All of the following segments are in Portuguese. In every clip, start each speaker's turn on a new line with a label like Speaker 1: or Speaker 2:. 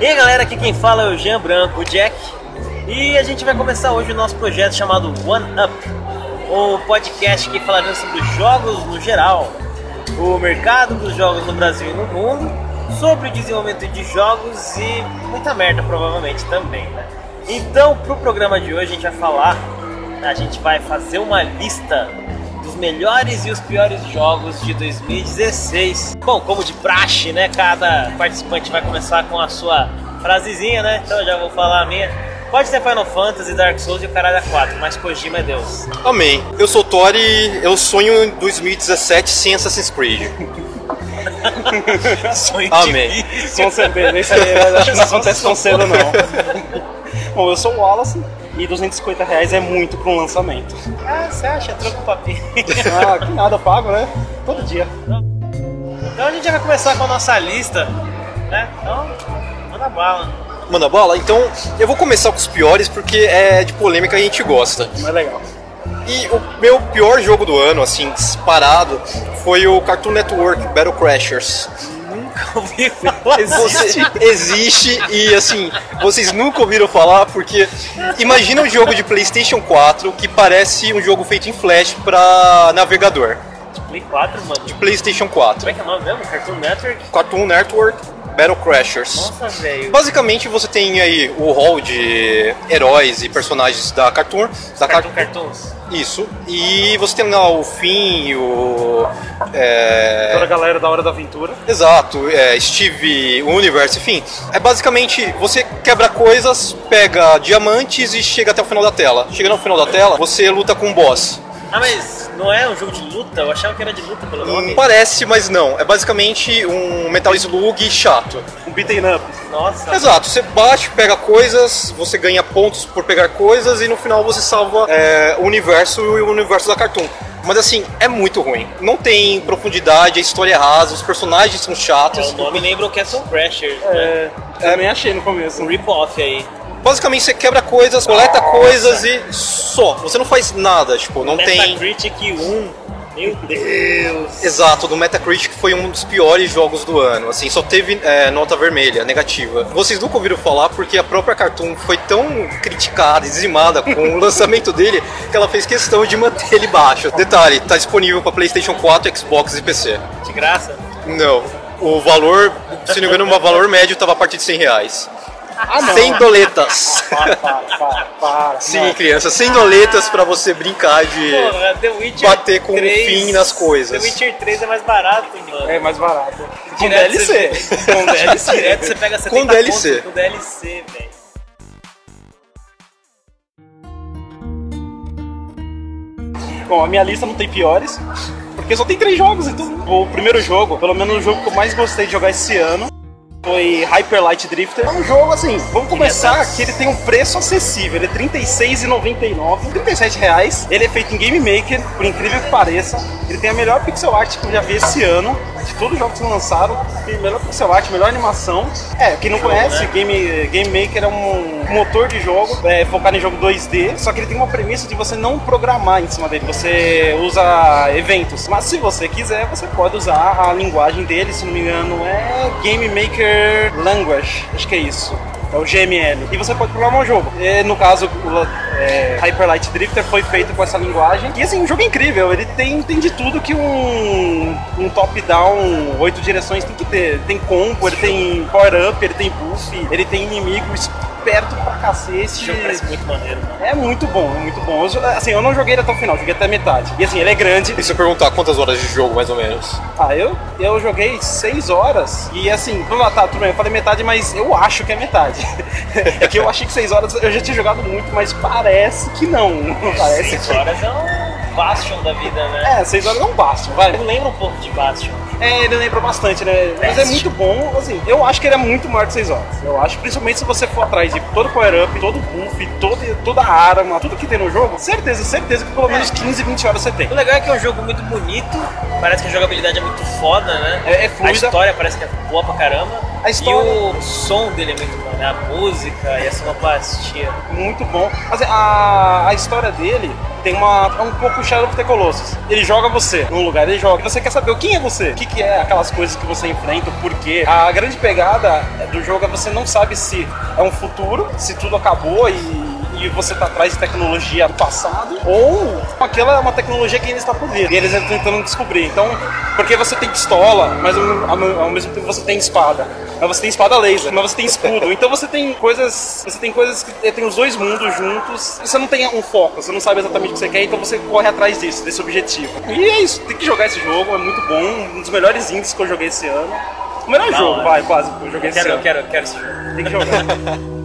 Speaker 1: E aí galera, aqui quem fala é o Jean Branco, o Jack. E a gente vai começar hoje o nosso projeto chamado One Up, o podcast que falará sobre jogos no geral, o mercado dos jogos no Brasil e no mundo, sobre o desenvolvimento de jogos e muita merda provavelmente também, né? Então, pro programa de hoje a gente vai falar, a gente vai fazer uma lista dos melhores e os piores jogos de 2016. Bom, como de praxe, né? Cada participante vai começar com a sua frasezinha, né? Então eu já vou falar a minha. Pode ser Final Fantasy, Dark Souls e o caralho a 4, mas Kojima é Deus.
Speaker 2: Amém. Eu sou Tori, eu sonho em 2017 sem Assassin's Creed.
Speaker 1: Sonho
Speaker 2: Amém.
Speaker 3: Som CB, isso aí acho que não acontece tão cedo não. Bom, eu sou o Wallace e 250 reais é muito para um lançamento.
Speaker 1: Ah, você acha? Troca o papinho.
Speaker 3: Ah, que nada, eu pago, né? Todo dia.
Speaker 1: Então a gente já vai começar com a nossa lista, né? Então, manda bala.
Speaker 2: Manda bola? Então, eu vou começar com os piores porque é de polêmica e a gente gosta.
Speaker 3: Mas legal.
Speaker 2: E o meu pior jogo do ano, assim, disparado, foi o Cartoon Network Battle Crashers.
Speaker 1: Nunca ouvi falar
Speaker 2: Você existe e assim, vocês nunca ouviram falar porque imagina um jogo de PlayStation 4 que parece um jogo feito em Flash para navegador.
Speaker 1: de Play 4, mano.
Speaker 2: De PlayStation
Speaker 1: Como
Speaker 2: 4.
Speaker 1: é que é o nome mesmo? Cartoon Network?
Speaker 2: Cartoon Network Battle Crashers.
Speaker 1: Nossa, velho.
Speaker 2: Basicamente você tem aí o hall de heróis e personagens da Cartoon, da
Speaker 1: Cartoon
Speaker 2: Cartoon
Speaker 1: Cartoons.
Speaker 2: Isso. E você tem lá o Finn, o. é,
Speaker 3: Toda a galera da Hora da Aventura.
Speaker 2: Exato, é, Steve Universe, enfim. É basicamente você quebra coisas, pega diamantes e chega até o final da tela. Chega no final da tela, você luta com um boss.
Speaker 1: Ah, mas não é um jogo de luta? Eu achava que era de luta pelo nome.
Speaker 2: Hum, Parece, mas não. É basicamente um Metal Slug chato.
Speaker 3: Um beaten up.
Speaker 1: Nossa.
Speaker 2: Exato, você bate, pega coisas, você ganha pontos por pegar coisas e no final você salva é, o universo e o universo da Cartoon. Mas assim, é muito ruim. Não tem profundidade, a história é rasa, os personagens são chatos.
Speaker 1: O nome lembra o Castle Crashers, né?
Speaker 3: É, também achei no começo.
Speaker 1: Um rip-off aí.
Speaker 2: Basicamente você quebra coisas, coleta coisas e só. Você não faz nada, tipo, não tem.
Speaker 1: Metacritic 1. Meu Deus.
Speaker 2: Exato, do Metacritic foi um dos piores jogos do ano. Assim, só teve é, nota vermelha, negativa. Vocês nunca ouviram falar porque a própria Cartoon foi tão criticada e dizimada com o lançamento dele que ela fez questão de manter ele baixo. Detalhe, tá disponível para PlayStation 4, Xbox e PC.
Speaker 1: De graça?
Speaker 2: Não. O valor, se não me engano, o valor médio tava a partir de 100 reais.
Speaker 3: Ah, não.
Speaker 2: 100 doletas.
Speaker 3: Para, para, para, para.
Speaker 2: Sim,
Speaker 3: Não.
Speaker 2: criança, 100 doletas pra você brincar de.
Speaker 1: Porra,
Speaker 2: bater com o
Speaker 1: 3,
Speaker 2: fim nas coisas.
Speaker 1: The Witcher 3 é mais barato, mano.
Speaker 3: É mais barato. Com
Speaker 1: Direto
Speaker 3: DLC.
Speaker 1: você-
Speaker 3: Com DLC.
Speaker 1: Direto você pega 70
Speaker 2: Com DLC.
Speaker 1: conto com DLC, velho.
Speaker 3: Bom, a minha lista não tem piores, porque só tem três jogos, então. O primeiro jogo, pelo menos o jogo que eu mais gostei de jogar esse ano, foi Hyper Light Drifter. É um jogo assim, vamos começar que ele tem um preço acessível, ele é R$ 36,99, 37 reais. Ele é feito em Game Maker, por incrível que pareça. Ele tem a melhor pixel art que eu já vi esse ano, de todos os jogos que lançaram. Tem melhor pixel art, melhor animação. É, quem não conhece,
Speaker 1: né?
Speaker 3: Game, Game Maker é um motor de jogo é, focado em jogo 2D, só que ele tem uma premissa de você não programar em cima dele, você usa eventos. Mas se você quiser, você pode usar a linguagem dele, se não me engano, é Game Maker Language, acho que é isso. É o GML. E você pode programar um jogo. E, no caso, o é, Hyper Light Drifter foi feito com essa linguagem. E assim, um jogo incrível. Ele tem, tem de tudo que um, um top-down, oito direções tem que ter. Tem combo, ele tem power-up, ele tem buff, ele tem inimigo esperto pra cacete.
Speaker 1: Esse jogo parece muito maneiro, mano.
Speaker 3: É muito bom, é muito bom. Eu, assim, eu não joguei ele até o final, joguei até a metade. E assim, ele é grande.
Speaker 2: E se eu perguntar quantas horas de jogo, mais ou menos?
Speaker 3: Ah, eu, eu joguei 6 horas e assim, vamos tá, tudo bem, eu falei metade, mas eu acho que é metade. é que eu achei que 6 horas eu já tinha jogado muito, mas parece que não. Parece
Speaker 1: 6
Speaker 3: que.
Speaker 1: horas é um Bastion da vida, né?
Speaker 3: É, 6 horas não basta, vai.
Speaker 1: Ele lembra um pouco de Bastion.
Speaker 3: É, ele lembra bastante, né? Mas é muito bom, assim, eu acho que ele é muito maior que 6 horas. Eu acho, principalmente se você for atrás de todo power-up, todo buff, todo, toda arma, tudo que tem no jogo, certeza, certeza que pelo menos 15, 20 horas você tem.
Speaker 1: O legal é que é um jogo muito bonito, parece que a jogabilidade é muito foda, né?
Speaker 3: É- é
Speaker 1: A
Speaker 3: fluida.
Speaker 1: história parece que é boa pra caramba.
Speaker 3: A história-
Speaker 1: E o som dele é muito bom, né? A música e a sonoplastia.
Speaker 3: muito bom. Assim, a, a história dele tem uma. É um pouco Shadow of the Colossus. Ele joga você num lugar, ele joga. Você quer saber quem é você? O que, que é aquelas coisas que você enfrenta, o porquê. A grande pegada do jogo é você não sabe se é um futuro, se tudo acabou e e você tá atrás de tecnologia do passado, ou aquela é uma tecnologia que ainda está por vir. E eles estão tentando descobrir. Então, porque você tem pistola, mas ao mesmo tempo você tem espada. Mas você tem espada laser, mas você tem escudo. Então você tem coisas. Você tem coisas que tem os dois mundos juntos. Você não tem um foco, você não sabe exatamente o que você quer, então você corre atrás disso, desse objetivo. E é isso, tem que jogar esse jogo, é muito bom, um dos melhores indies que eu joguei esse ano. O melhor
Speaker 1: Não,
Speaker 3: jogo,
Speaker 1: é.
Speaker 3: vai, quase, que eu joguei
Speaker 1: Quero,
Speaker 3: esse ano.
Speaker 1: quero, quero esse jogo.
Speaker 3: Tem que jogar.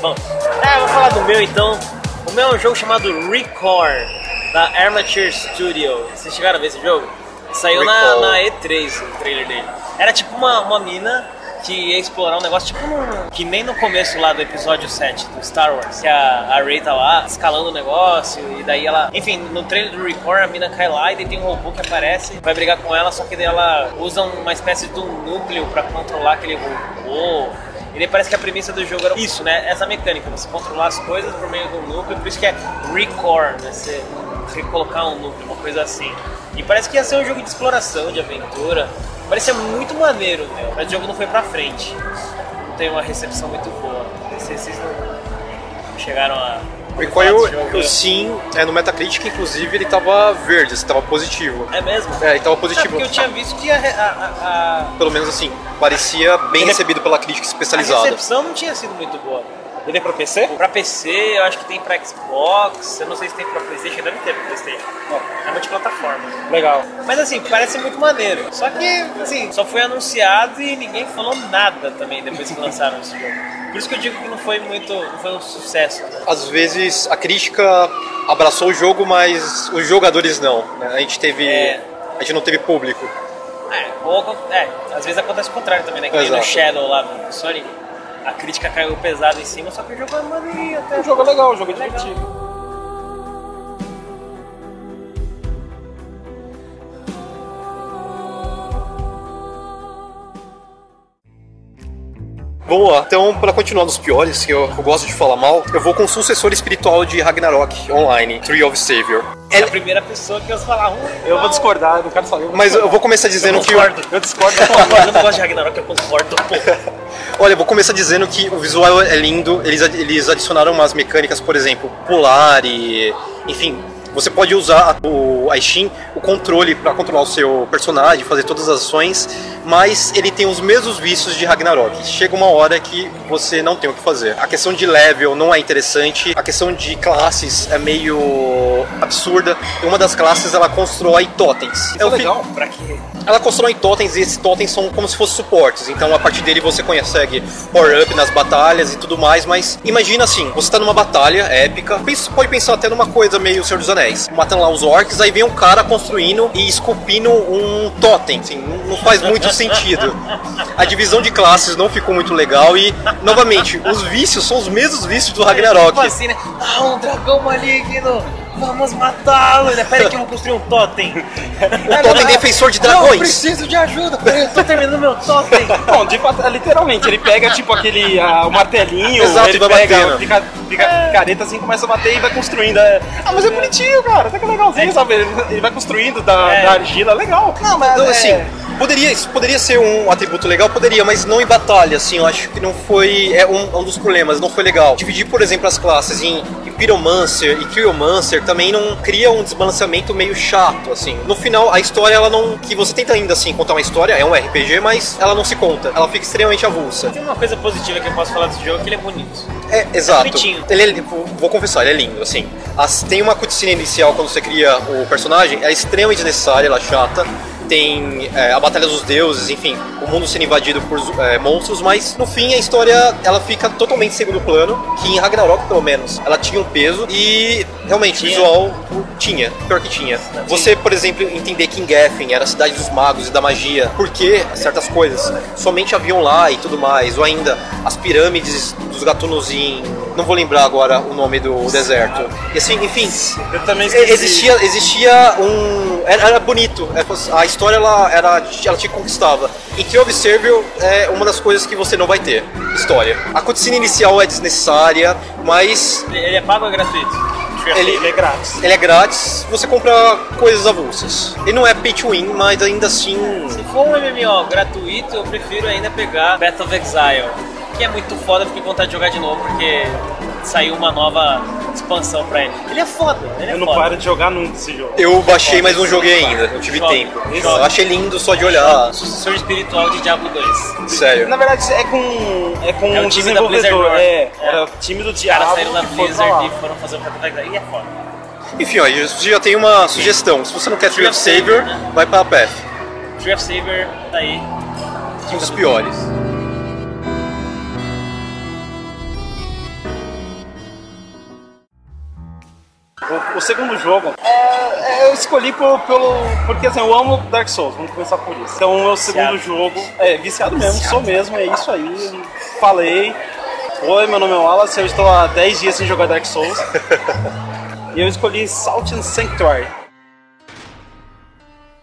Speaker 1: Bom, é, vou falar do meu então. O meu é um jogo chamado Record, da Armature Studio. Vocês chegaram a ver esse jogo? Saiu na, na E3 o trailer dele. Era tipo uma, uma mina que ia explorar um negócio tipo num- que nem no começo lá do episódio 7 do Star Wars. Que a, a Rey tá lá escalando o negócio e daí ela. Enfim, no trailer do Record a mina cai lá e daí tem um robô que aparece, vai brigar com ela, só que daí ela usa uma espécie de um núcleo pra controlar aquele robô. E daí parece que a premissa do jogo era isso, né? Essa mecânica, você controlar as coisas por meio do núcleo, por isso que é recore, né? Você recolocar um núcleo, uma coisa assim. E parece que ia ser um jogo de exploração, de aventura. Parecia muito maneiro, meu. Mas o jogo não foi pra frente. Não tem uma recepção muito boa. Não sei se vocês não chegaram a.
Speaker 2: Recoil,
Speaker 1: desse jogo.
Speaker 2: eu, sim, é, no Metacritic, inclusive, ele tava verde, assim, tava positivo.
Speaker 1: É mesmo?
Speaker 2: É, ele tava
Speaker 1: É,
Speaker 2: positivo.
Speaker 1: porque eu tinha visto que a, a- a- a-
Speaker 2: Pelo menos assim, parecia bem
Speaker 1: Ele-
Speaker 2: recebido pela crítica
Speaker 1: a
Speaker 2: especializada.
Speaker 1: recepção não tinha sido muito boa.
Speaker 3: Ele é pra PC?
Speaker 1: Pra PC, eu acho que tem pra Xbox, eu não sei se tem pra Playstation, deve ter pra Playstation. É multiplataforma.
Speaker 3: Legal.
Speaker 1: Mas assim, parece muito maneiro. Só que, assim, só foi anunciado e ninguém falou nada também depois que lançaram esse jogo. Por isso que eu digo que não foi muito. não foi um sucesso. Né?
Speaker 2: Às vezes a crítica abraçou o jogo, mas os jogadores não. né? A gente teve.
Speaker 1: É.
Speaker 2: A gente não teve público.
Speaker 1: É, ou, é, às vezes acontece o contrário também, né? Que nem no
Speaker 2: Exato.
Speaker 1: Shadow lá no Sonic. A crítica caiu pesado em cima, só que o jogo é maneirinho até.
Speaker 3: O jogo é legal, o jogo é
Speaker 1: Legal.
Speaker 3: divertido.
Speaker 2: Vamos lá, então, para continuar nos piores, que eu, eu gosto de falar mal, eu vou com o sucessor espiritual de Ragnarok Online, Tree of Savior.
Speaker 1: É a primeira pessoa que eu falar ruim.
Speaker 3: Eu vou discordar, eu não quero saber.
Speaker 2: Mas eu vou começar dizendo
Speaker 1: Eu
Speaker 2: que.
Speaker 1: concordo.
Speaker 3: Eu discordo.
Speaker 1: Eu eu não gosto de Ragnarok, eu concordo. Pô.
Speaker 2: Olha, eu vou começar dizendo que o visual é lindo, eles, eles adicionaram umas mecânicas, por exemplo, pular e. Enfim, você pode usar o, a Steam, o controle para controlar o seu personagem, fazer todas as ações, mas ele tem os mesmos vícios de Ragnarok. Chega uma hora que você não tem o que fazer. A questão de level não é interessante, a questão de classes é meio absurda. Uma das classes ela constrói totens.
Speaker 3: é legal.
Speaker 1: Pra quê?
Speaker 2: Ela constrói totens e esses totens são como se fossem suportes. Então a partir dele você consegue power up nas batalhas e tudo mais. Mas imagina assim: você tá numa batalha épica. Pode pensar até numa coisa meio Senhor dos Anéis. Matando lá os orcs, aí vem um cara construindo e esculpindo um totem. Assim, não faz muito sentido. A divisão de classes não ficou muito legal. E, novamente, os vícios são os mesmos vícios do Ragnarok.
Speaker 1: Tipo assim, né? Ah, um dragão maligno! Vamos matá-lo! Né? Pera aí que eu vou construir um totem.
Speaker 2: O totem defensor de
Speaker 1: Não, eu
Speaker 2: dragões.
Speaker 1: preciso de ajuda! Peraí, eu tô terminando meu totem!
Speaker 3: Bom, de fato, é literalmente, ele pega tipo aquele ah, o martelinho,
Speaker 2: Exato,
Speaker 3: ele
Speaker 2: vai
Speaker 3: pega,
Speaker 2: batendo.
Speaker 3: fica, fica careta assim, começa a bater e vai construindo. é. Ah, mas é bonitinho, cara, até que legalzinho, sabe? Ele, vai construindo da,
Speaker 1: É.
Speaker 3: da argila, legal. Não, mas
Speaker 2: Então,
Speaker 3: é-
Speaker 2: assim, poderia, isso poderia ser um atributo legal, poderia, mas não em batalha, assim, eu acho que não foi, é um, um dos problemas, não foi legal. Dividir, por exemplo, as classes em, em Pyromancer e Cryomancer também não cria um desbalanceamento meio chato, assim. No final, a história, ela não, que você tenta ainda, assim, contar uma história, é um RPG, mas ela não se conta, ela fica extremamente avulsa.
Speaker 1: Tem uma coisa positiva que eu posso falar desse jogo, que ele é bonito.
Speaker 2: É, exato.
Speaker 1: bonitinho.
Speaker 2: Ele é, vou- vou confessar, ele é lindo, assim. As- tem uma cutscene inicial quando você cria o personagem, é extremamente desnecessária, ela é chata. Tem é, a Batalha dos Deuses, enfim, o mundo sendo invadido por é, monstros, mas no fim a história ela fica totalmente segundo plano, que em Ragnarok pelo menos ela tinha um peso e realmente o
Speaker 1: Tinha.
Speaker 2: visual tinha, pior que tinha. Você, por exemplo, entender que Ingeffen era a cidade dos magos e da magia, porque certas coisas somente haviam lá e tudo mais, ou ainda as pirâmides dos os gatunos em. Não vou lembrar agora o nome do deserto. E assim, enfim.
Speaker 3: Eu também esqueci.
Speaker 2: Existia, existia um. Era, era bonito. É, A história ela, era, ela te conquistava. Em Tree of Servil é uma das coisas que você não vai ter. História. A cutscene inicial é desnecessária, mas
Speaker 1: Ele é pago ou é gratuito?
Speaker 2: Ele-
Speaker 3: Ele é grátis.
Speaker 2: ele é grátis, você compra coisas avulsas. Ele não é pay to win, mas ainda assim.
Speaker 1: Se for um MMO gratuito, eu prefiro ainda pegar Path of Exile, que é muito foda, eu fiquei com vontade de jogar de novo, porque saiu uma nova expansão pra ele. Ele é foda, ele é
Speaker 3: Eu não
Speaker 1: foda.
Speaker 3: paro de jogar nunca esse jogo.
Speaker 2: Eu baixei, mas não joguei ainda. Eu tive
Speaker 1: Joga,
Speaker 2: tempo.
Speaker 1: joga.
Speaker 2: Eu achei lindo só de olhar.
Speaker 1: Sucessor espiritual de Diablo 2.
Speaker 2: Sério.
Speaker 3: Na verdade, é com, é com
Speaker 1: É o
Speaker 3: um
Speaker 1: time da Blizzard
Speaker 3: desenvolvedor.
Speaker 1: North.
Speaker 3: É,
Speaker 1: É.
Speaker 3: era o time do
Speaker 1: Os caras saíram da
Speaker 3: que foi pra
Speaker 1: Blizzard
Speaker 3: lá.
Speaker 1: e foram fazer o of Exile. E é foda.
Speaker 2: Enfim, ó, eu já tenho uma sugestão. Se você não quer Tree of Savior,
Speaker 1: né?
Speaker 2: vai pra Path.
Speaker 1: Tree of Saber tá aí.
Speaker 2: Um dos piores.
Speaker 3: O, o segundo jogo, é, é, eu escolhi por- pelo. Porque assim, eu amo Dark Souls, vamos começar por isso. Então, o meu segundo
Speaker 1: Viciado.
Speaker 3: jogo. É, viciado mesmo, sou mesmo, é isso aí. Falei. Oi, meu nome é Wallace, eu estou há 10 dias sem jogar Dark Souls. e eu escolhi Salt and Sanctuary.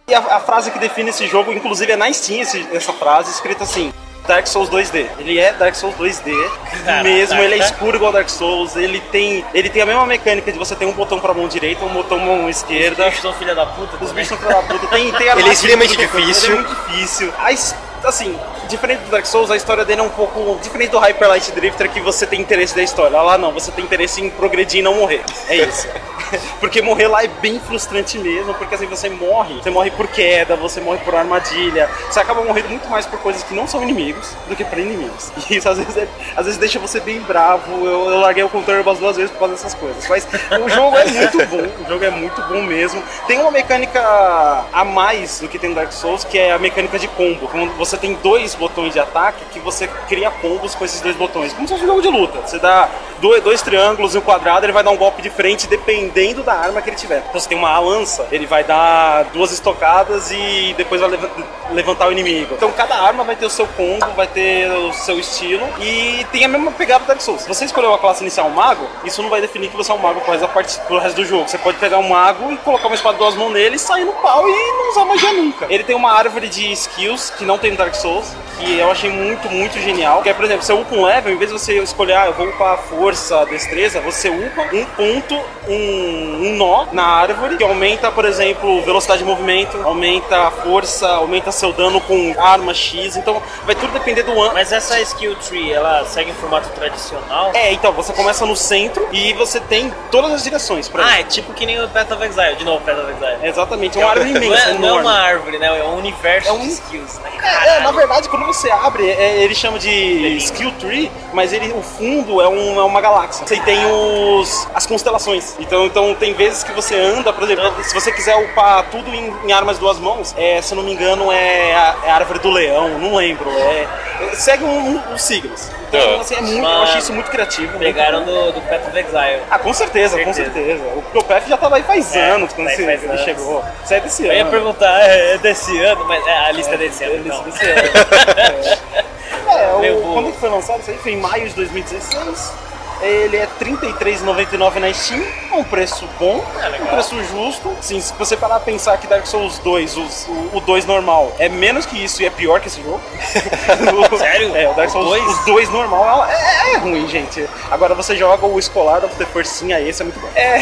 Speaker 3: E a, a frase que define esse jogo, inclusive é na Steam esse- essa frase, escrita assim. Dark Souls 2D. Ele é Dark Souls 2D
Speaker 1: Caraca.
Speaker 3: mesmo, ele é escuro igual Dark Souls, ele tem, ele tem a mesma mecânica de você ter um botão pra mão direita, um botão mão esquerda.
Speaker 1: Bichos são filha da puta.
Speaker 3: Os
Speaker 1: também.
Speaker 3: bichos são filha da puta. Tem, tem
Speaker 2: Ele é extremamente difícil.
Speaker 3: Ele é muito difícil. A assim, diferente do Dark Souls, a história dele é um pouco diferente do Hyper Light Drifter que você tem interesse da história. Lá não, você tem interesse em progredir e não morrer. É isso. porque morrer lá é bem frustrante mesmo, porque assim você morre, você morre por queda, você morre por armadilha, você acaba morrendo muito mais por coisas que não são inimigos do que por inimigos. E isso às vezes, é- às vezes deixa você bem bravo. Eu, eu larguei o controle umas duas vezes por causa dessas coisas. Mas o jogo é muito bom, o jogo é muito bom mesmo. Tem uma mecânica a mais do que tem no Dark Souls, que é a mecânica de combo. Quando você tem dois botões de ataque que você cria combos com esses dois botões. Como se fosse um jogo de luta. Você dá dois, dois triângulos e um quadrado, ele vai dar um golpe de frente dependendo da arma que ele tiver. Então você tem uma lança, ele vai dar duas estocadas e depois vai leva- levantar o inimigo. Então cada arma vai ter o seu combo, vai ter o seu estilo e tem a mesma pegada do Dark Souls. Se você escolheu a classe inicial mago, isso não vai definir que você é um mago pro resto, resto do jogo. Você pode pegar um mago e colocar uma espada duas mãos nele sair no pau e não usar magia nunca. Ele tem uma árvore de skills que não tem no Dark Souls, que eu achei muito, muito genial. Que é, por exemplo, você upa um level, em vez de você escolher, ah, eu vou upar a força, destreza, você upa um ponto, um, um nó na árvore, que aumenta, por exemplo, velocidade de movimento, aumenta a força, aumenta seu dano com arma X. Então vai tudo depender do ano.
Speaker 1: Mas essa skill tree, ela segue em formato tradicional?
Speaker 3: É, então, você começa no centro e você tem todas as direções pra
Speaker 1: Ah, é tipo que nem o Path of Exile. De novo, Path of Exile.
Speaker 3: É exatamente, é uma árvore
Speaker 1: Não
Speaker 3: imensa,
Speaker 1: é, não é uma árvore, né? É um universo
Speaker 3: É um-
Speaker 1: de skills, né?
Speaker 3: É, é, na verdade, quando você abre, é, ele chama de skill tree, mas ele, o fundo é, um- é uma galáxia. Você tem os, as constelações. Então, então tem vezes que você anda, por exemplo, se você quiser upar tudo em, em armas duas mãos, é, se eu não me engano, é a, é a árvore do leão, não lembro. É, segue um, um- os signos. Então,
Speaker 2: Ah.
Speaker 3: assim, é muito, eu
Speaker 1: Mas
Speaker 3: achei isso muito criativo. muito
Speaker 1: Pegaram
Speaker 3: bom.
Speaker 1: do, do Path of Exile.
Speaker 3: Ah, com certeza, com
Speaker 1: Certeza.
Speaker 3: certeza. O Propef já tava aí faz
Speaker 1: É,
Speaker 3: anos quando
Speaker 1: aí
Speaker 3: esse-
Speaker 1: faz
Speaker 3: ele
Speaker 1: anos.
Speaker 3: chegou. Isso é desse
Speaker 1: Eu ia
Speaker 3: ano.
Speaker 1: perguntar, é é desse ano, mas é, a lista é desse ano,
Speaker 3: Ele-
Speaker 1: então.
Speaker 3: Desse ano. É, o- quando que foi lançado isso aí? Foi em maio de 2016. Ele é R$ 33,99 na Steam, é um preço bom,
Speaker 1: legal.
Speaker 3: um preço justo. Sim, se você parar a pensar que Dark Souls 2, os- o, o 2 normal, é menos que isso e é pior que esse jogo. O-
Speaker 1: Sério?
Speaker 3: É, o Dark Souls
Speaker 1: dois?
Speaker 3: os dois normal é, é- é ruim, gente. Agora você joga o escolar da forcinha, esse é muito bom. É,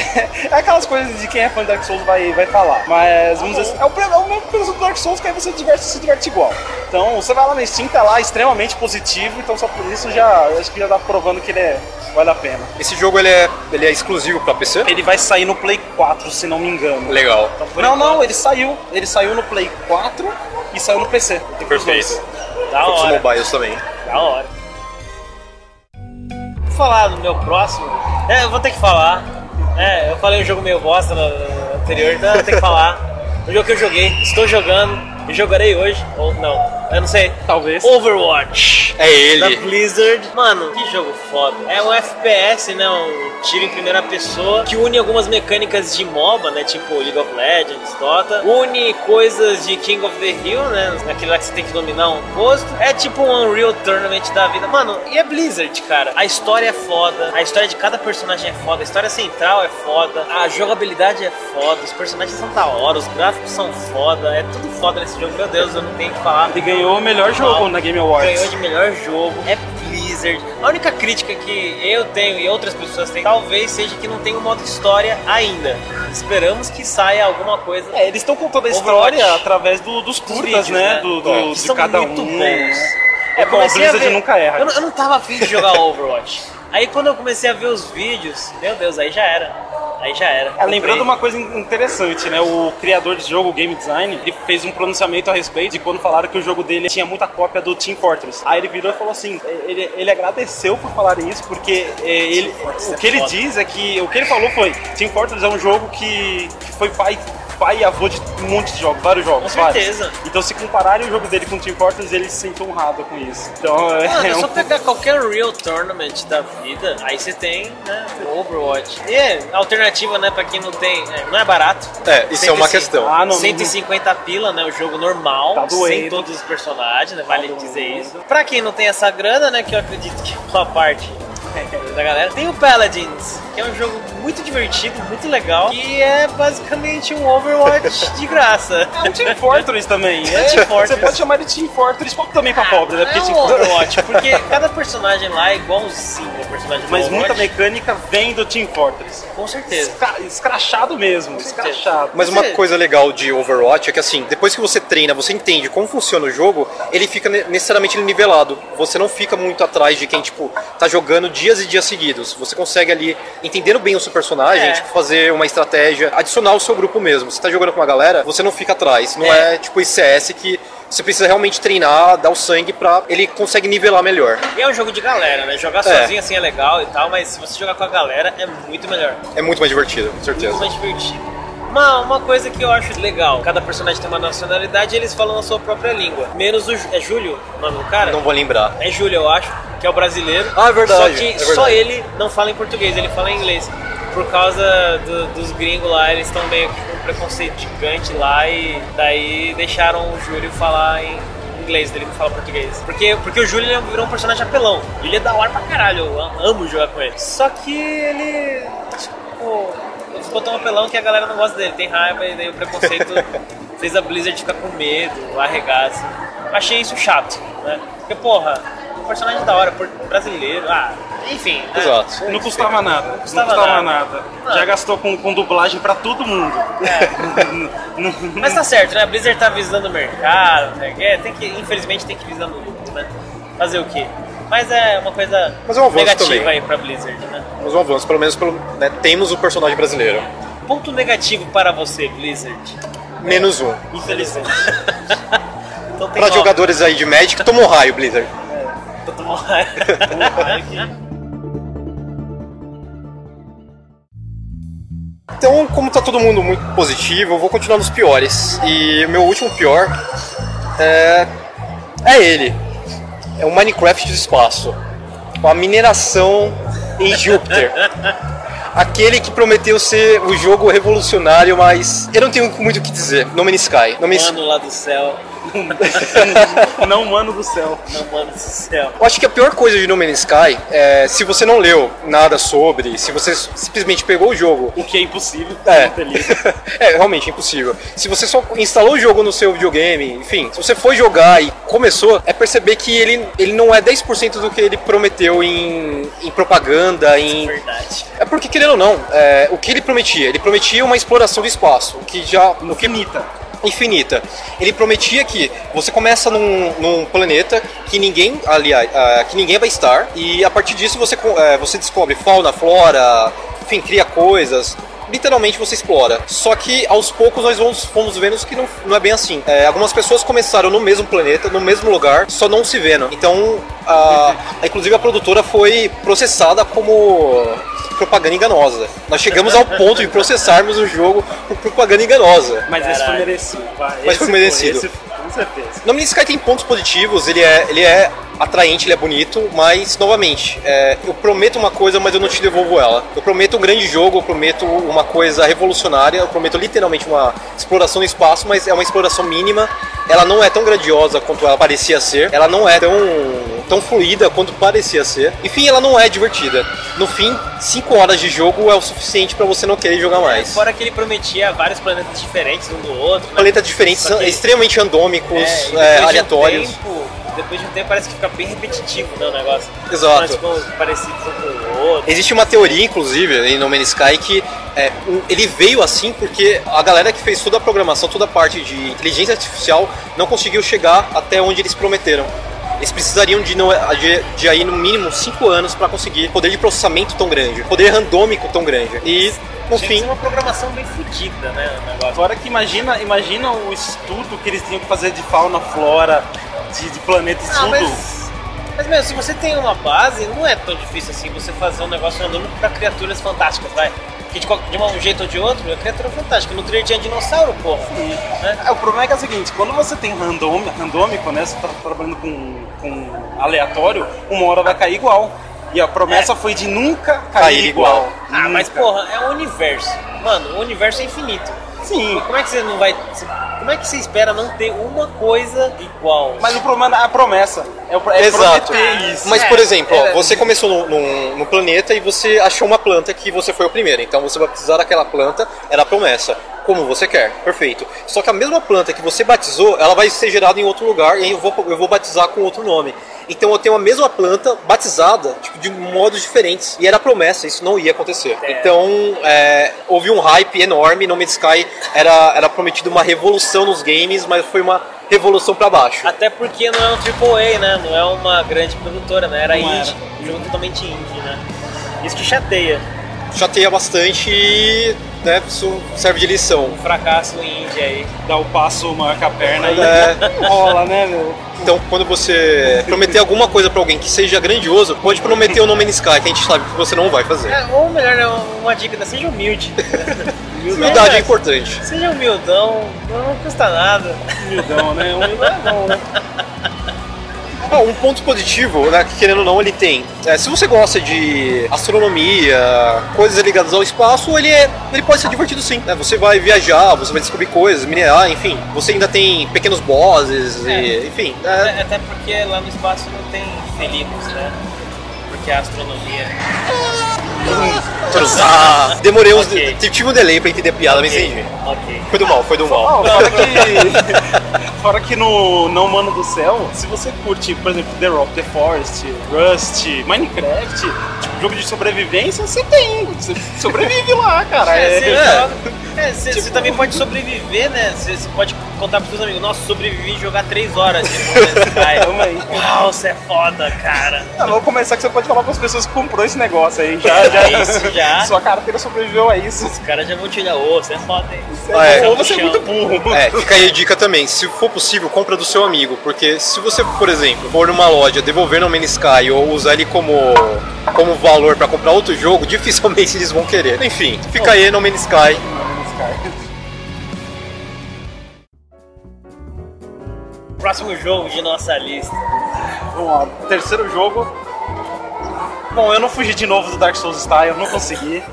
Speaker 3: é aquelas coisas de quem é fã de Dark Souls vai, vai falar. Mas vamos dizer assim, é o, é o mesmo preço do Dark Souls que aí você diverte, se diverte igual. Então você vai lá na Steam, tá lá extremamente positivo, então só por isso já acho que já dá provando que ele é, vale a pena.
Speaker 2: Esse jogo ele é, ele é exclusivo pra PC?
Speaker 3: Ele vai sair no Play 4, se não me engano.
Speaker 2: Legal.
Speaker 1: Então,
Speaker 3: Não,
Speaker 1: enquanto,
Speaker 3: não, ele saiu. Ele saiu no Play 4 e saiu no PC.
Speaker 2: Perfeito.
Speaker 1: Da hora,
Speaker 2: mobiles também.
Speaker 1: da hora. Vou falar do meu próximo. É, eu vou ter que falar. É, eu falei um jogo meio bosta no no anterior, então eu tenho que falar. O jogo que eu joguei, estou jogando e jogarei hoje, ou não. Eu não sei.
Speaker 3: Talvez.
Speaker 1: Overwatch.
Speaker 2: É
Speaker 1: Da
Speaker 2: ele.
Speaker 1: Blizzard. Mano, que jogo foda. É um FPS, né? Um tiro em primeira pessoa que une algumas mecânicas de MOBA, né? Tipo League of Legends, Dota. Une coisas de King of the Hill, né? Aquele lá que você tem que dominar um posto. É tipo um Unreal Tournament da vida. Mano, e é Blizzard, cara. A história é foda. A história de cada personagem é foda. A história central é foda. A jogabilidade é foda. Os personagens são da hora. Os gráficos são foda. É tudo foda nesse jogo. Meu Deus, eu não tenho o que falar.
Speaker 3: Ele ganhou o melhor jogo na Game Awards.
Speaker 1: Ganhou de melhor jogo. É Blizzard. A única crítica que eu tenho e outras pessoas têm, talvez seja que não tem o modo história ainda. Esperamos que saia alguma coisa.
Speaker 3: É, eles estão contando a
Speaker 1: Overwatch.
Speaker 3: história através do- dos curtas,
Speaker 1: vídeos,
Speaker 3: né? Do, do-
Speaker 1: Que
Speaker 3: de cada
Speaker 1: muito
Speaker 3: um.
Speaker 1: bons.
Speaker 3: É
Speaker 1: Eu
Speaker 3: bom, a Blizzard nunca erra.
Speaker 1: Eu, eu não tava afim de jogar Overwatch. Aí quando eu comecei a ver os vídeos, meu Deus, aí já era. Aí já era.
Speaker 3: É, lembrando uma coisa interessante, né? O criador de jogo, o Game Design, ele fez um pronunciamento a respeito de quando falaram que o jogo dele tinha muita cópia do Team Fortress. Aí ele virou e falou assim: ele, ele agradeceu por falarem isso, porque é, ele, o
Speaker 1: é
Speaker 3: que ele
Speaker 1: foda.
Speaker 3: diz é que o que ele falou foi: Team Fortress é um jogo que, que foi pai. Pai e avô de um monte de jogos, vários jogos.
Speaker 1: Com
Speaker 3: vários.
Speaker 1: certeza.
Speaker 3: Então, se compararem o jogo dele com o Team Fortress, ele se sente honrado com isso. Então, é,
Speaker 1: Mano, é
Speaker 3: é
Speaker 1: só
Speaker 3: um
Speaker 1: pegar qualquer Real Tournament da vida, aí você tem, né, o Overwatch. E é, alternativa, né, pra quem não tem, é, não é barato.
Speaker 2: É, isso é uma
Speaker 1: 150
Speaker 2: questão.
Speaker 3: Ah, não,
Speaker 1: 150 pila, né, o jogo normal,
Speaker 3: Tá
Speaker 1: sem
Speaker 3: doendo.
Speaker 1: todos os personagens, né, vale
Speaker 3: doendo.
Speaker 1: dizer isso. Pra quem não tem essa grana, né, que eu acredito que é uma parte da galera, tem o Paladins, é um jogo muito divertido, muito legal, que é basicamente um Overwatch de graça.
Speaker 3: É um Team Fortress também.
Speaker 1: É Team Fortress.
Speaker 3: Você pode chamar de Team Fortress pouco também pra pobre, né? Porque
Speaker 1: é
Speaker 3: Team
Speaker 1: um. Overwatch, porque cada personagem lá é igualzinho ao personagem do
Speaker 3: Mas muita
Speaker 1: Overwatch.
Speaker 3: mecânica vem do Team Fortress.
Speaker 1: Com certeza.
Speaker 3: Escra- escrachado mesmo, escrachado.
Speaker 2: Mas uma coisa legal de Overwatch é que assim, depois que você treina, você entende como funciona o jogo, ele fica ne- necessariamente nivelado. Você não fica muito atrás de quem, tipo, tá jogando dias e dias seguidos. Você consegue ali, entendendo bem o seu personagem,
Speaker 1: É.
Speaker 2: tipo, fazer uma estratégia, adicionar o seu grupo mesmo. Você tá jogando com uma galera, você não fica atrás. Não
Speaker 1: É.
Speaker 2: é, tipo esse CS que você precisa realmente treinar, dar o sangue pra ele consegue nivelar melhor.
Speaker 1: E é um jogo de galera, né? Jogar
Speaker 2: É.
Speaker 1: sozinho assim é legal e tal, mas se você jogar com a galera é muito melhor.
Speaker 2: É muito mais divertido, com
Speaker 1: Muito
Speaker 2: certeza.
Speaker 1: mais divertido. Uma, uma coisa que eu acho legal, cada personagem tem uma nacionalidade e eles falam a sua própria língua. Menos o é Júlio o nome do cara?
Speaker 2: Não vou lembrar.
Speaker 1: É Júlio, eu acho, que é o brasileiro.
Speaker 2: Ah, é verdade,
Speaker 1: Só que
Speaker 2: é
Speaker 1: só
Speaker 2: verdade.
Speaker 1: ele não fala em português, ele fala em inglês. Por causa do- dos gringos lá, eles estão meio que com um preconceito gigante lá e daí deixaram o Júlio falar em inglês, ele não fala português. Porque, porque o Júlio virou um personagem apelão. Ele é da hora pra caralho, eu am- amo jogar com ele. Só que ele, tipo, ele ficou tão apelão que a galera não gosta dele, tem raiva e daí o preconceito fez a Blizzard ficar com medo, arregar assim. Achei isso chato, né? Porque, porra, um personagem da hora, brasileiro, ah, enfim. né?
Speaker 2: Exato.
Speaker 3: Não custava nada. Não
Speaker 1: custava
Speaker 3: custava,
Speaker 1: nada.
Speaker 3: nada.
Speaker 1: Não.
Speaker 3: Já gastou com, com dublagem pra todo mundo.
Speaker 1: É.
Speaker 3: Não-
Speaker 1: Mas tá certo, né? A Blizzard tá visando o mercado, né? Tem que, infelizmente tem que visar no lucro, né? Fazer o quê? Mas é uma coisa
Speaker 2: Mas é um
Speaker 1: negativa
Speaker 2: também.
Speaker 1: aí pra Blizzard, né?
Speaker 2: Mas um avanço, pelo menos pelo, né, temos o personagem brasileiro.
Speaker 1: Ponto negativo para você, Blizzard.
Speaker 2: Menos um.
Speaker 1: Infelizmente. então
Speaker 2: Pra
Speaker 1: ó,
Speaker 2: jogadores aí de Magic, tomou raio, Blizzard.
Speaker 1: todo mundo-
Speaker 2: Então, como tá todo mundo muito positivo, eu vou continuar nos piores. E o meu último pior é, é ele. É o Minecraft do espaço. Com a mineração em Júpiter. Aquele que prometeu ser o jogo revolucionário, mas eu não tenho muito o que dizer. No Man's Sky. No Man's...
Speaker 1: Mano lá do céu.
Speaker 3: Não, mano do céu.
Speaker 1: Não, mano do céu.
Speaker 2: Eu acho que a pior coisa de No Man's Sky é se você não leu nada sobre, se você simplesmente pegou o jogo
Speaker 3: O que é impossível.
Speaker 2: É. é, realmente impossível. Se você só instalou o jogo no seu videogame, enfim, se você foi jogar e começou, é perceber que ele, ele não é 10% do que ele prometeu em, em propaganda, em.
Speaker 1: Verdade.
Speaker 2: É porque, querendo ou não, é, o que ele prometia? Ele prometia uma exploração do espaço, o que já. O que,
Speaker 3: Infinita.
Speaker 2: infinita. Ele prometia que você começa num, num planeta que ninguém, aliás, ah, que ninguém vai estar e a partir disso você, eh, você descobre fauna, flora, enfim, cria coisas. Literalmente você explora. Só que aos poucos nós vamos, fomos vendo que não, não é bem assim. Eh, algumas pessoas começaram no mesmo planeta, no mesmo lugar, só não se vendo. Então, a, a- inclusive a produtora foi processada como propaganda enganosa. Nós chegamos ao ponto de processarmos o jogo por propaganda enganosa.
Speaker 3: Mas esse foi merecido. vai.
Speaker 2: Mas
Speaker 3: Esse
Speaker 2: foi merecido.
Speaker 3: esse- com certeza.
Speaker 2: No Mini Sky tem pontos positivos, ele é, ele é atraente, ele é bonito, mas, novamente, é, eu prometo uma coisa, mas eu não te devolvo ela. Eu prometo um grande jogo, eu prometo uma coisa revolucionária, eu prometo literalmente uma exploração no espaço, mas é uma exploração mínima. Ela não é tão grandiosa quanto ela parecia ser, ela não é tão, tão fluida quanto parecia ser. Enfim, ela não é divertida. No fim, 5 horas de jogo é o suficiente para você não querer jogar mais.
Speaker 1: Fora que ele prometia vários planetas diferentes um do outro. Né?
Speaker 2: Planetas diferentes,
Speaker 1: Só que-
Speaker 2: extremamente andômicos,
Speaker 1: É,
Speaker 2: é,
Speaker 1: depois de um
Speaker 2: aleatórios.
Speaker 1: tempo- depois de um tempo parece que fica bem repetitivo né, o negócio.
Speaker 2: Exato.
Speaker 1: Parecidos um com o outro.
Speaker 2: Existe uma teoria, inclusive, em No Man's Sky que é, um- ele veio assim porque a galera que fez toda a programação, toda a parte de inteligência artificial não conseguiu chegar até onde eles prometeram. Eles precisariam de, no- de, de aí no mínimo 5 anos para conseguir poder de processamento tão grande, poder randômico tão grande. E,
Speaker 1: que
Speaker 2: fim,
Speaker 1: uma programação bem fodida, né?
Speaker 3: Fora que imagina, imagina o estudo que eles tinham que fazer de fauna, flora, de, de planetas,
Speaker 1: Ah,
Speaker 3: tudo.
Speaker 1: mas, mas mesmo, se você tem uma base, não é tão difícil assim você fazer um negócio andando pra criaturas fantásticas, vai. Que de, de um jeito ou de outro, é criatura fantástica. No trailer tinha dinossauro, porra. Né?
Speaker 3: É, o problema é que é o seguinte, quando você tem random, randômico, né? Você tá trabalhando com, com aleatório, uma hora vai cair igual. E a promessa foi de nunca cair,
Speaker 2: Cair igual.
Speaker 1: Ah, mas
Speaker 3: Nunca.
Speaker 1: porra, é um universo. Mano, o universo é infinito.
Speaker 3: Sim.
Speaker 1: Como é que você não vai. Como é que você espera não ter uma coisa igual?
Speaker 3: Mas o problema é a promessa. É, o, é
Speaker 2: Exato.
Speaker 3: prometer isso.
Speaker 2: Mas,
Speaker 1: É,
Speaker 2: por exemplo, ó,
Speaker 3: é.
Speaker 2: você começou no, num- no planeta e você achou uma planta que você foi o primeiro. Então você vai precisar daquela planta, era a promessa. Como você quer, perfeito. Só que a mesma planta que você batizou, ela vai ser gerada em outro lugar e eu vou, eu vou batizar com outro nome. Então eu tenho a mesma planta batizada, tipo, de modos diferentes. E era promessa, isso não ia acontecer.
Speaker 1: É.
Speaker 2: Então é, houve um hype enorme. No Man's Sky era, era prometido uma revolução nos games, mas foi uma revolução pra baixo.
Speaker 1: Até porque não é um AAA, né? Não é uma grande produtora, né? Era
Speaker 3: Não era.
Speaker 1: indie. Um jogo totalmente indie, né? Isso que chateia.
Speaker 2: chateia bastante e né, isso serve de lição.
Speaker 1: Um fracasso indie aí.
Speaker 3: Dá o passo maior que a perna e
Speaker 2: É,
Speaker 3: rola, né, meu?
Speaker 2: então, quando você prometer alguma coisa pra alguém que seja grandioso, pode prometer o No Man's Sky, que a gente sabe que você não vai fazer.
Speaker 1: É, ou melhor, né, uma dica, né? seja humilde.
Speaker 2: Humildade é importante.
Speaker 1: Seja humildão, não custa nada.
Speaker 3: Humildão, né? Humildão é bom, né?
Speaker 2: Ah, um ponto positivo, né, que querendo ou não, ele tem. É, se você gosta de astronomia, coisas ligadas ao espaço, ele, é, ele pode ser divertido sim. né? Você vai viajar, você vai descobrir coisas, minerar, enfim. Você ainda tem pequenos bosses,
Speaker 1: É.
Speaker 2: e, enfim. é,
Speaker 1: Até, até porque lá no espaço não tem felinos, né? Porque a astronomia.
Speaker 2: Ah, demorei uns.
Speaker 1: Ok.
Speaker 2: Tive um delay pra entender a piada, mas
Speaker 1: Ok,
Speaker 2: entendi.
Speaker 1: ok.
Speaker 2: Foi do mal, foi do mal.
Speaker 3: Fora que, fora que no Não Mano do Céu, se você curte, por exemplo, The Rock, The Forest, Rust, Minecraft, tipo, jogo de sobrevivência, você tem. Você sobrevive lá, cara.
Speaker 1: É,
Speaker 3: É,
Speaker 1: você,
Speaker 2: é.
Speaker 1: é, você- você também pode sobreviver, né? Você, você pode contar pros seus amigos, nossa, sobrevivi e jogar 3 horas.
Speaker 3: Tamo aí.
Speaker 1: Uau, você é foda, cara.
Speaker 3: Ah, vamos começar que você pode falar para as pessoas que comprou esse negócio aí. Já, já,
Speaker 1: Isso, já.
Speaker 3: Sua carteira sobreviveu a isso.
Speaker 1: Os caras já vão olhar, ô, você é foda, hein?
Speaker 2: Ah, é.
Speaker 3: Ou você é muito burro.
Speaker 2: É, fica aí a dica também. Se for possível, compra do seu amigo. Porque se você, por exemplo, for numa loja, devolver no Man's Sky ou usar ele como, como valor pra comprar outro jogo, dificilmente eles vão querer. Enfim, fica aí no Man's Sky.
Speaker 1: Próximo jogo de nossa lista.
Speaker 3: Vamos lá, terceiro jogo. Bom, eu não fugi de novo do Dark Souls Style, eu não consegui.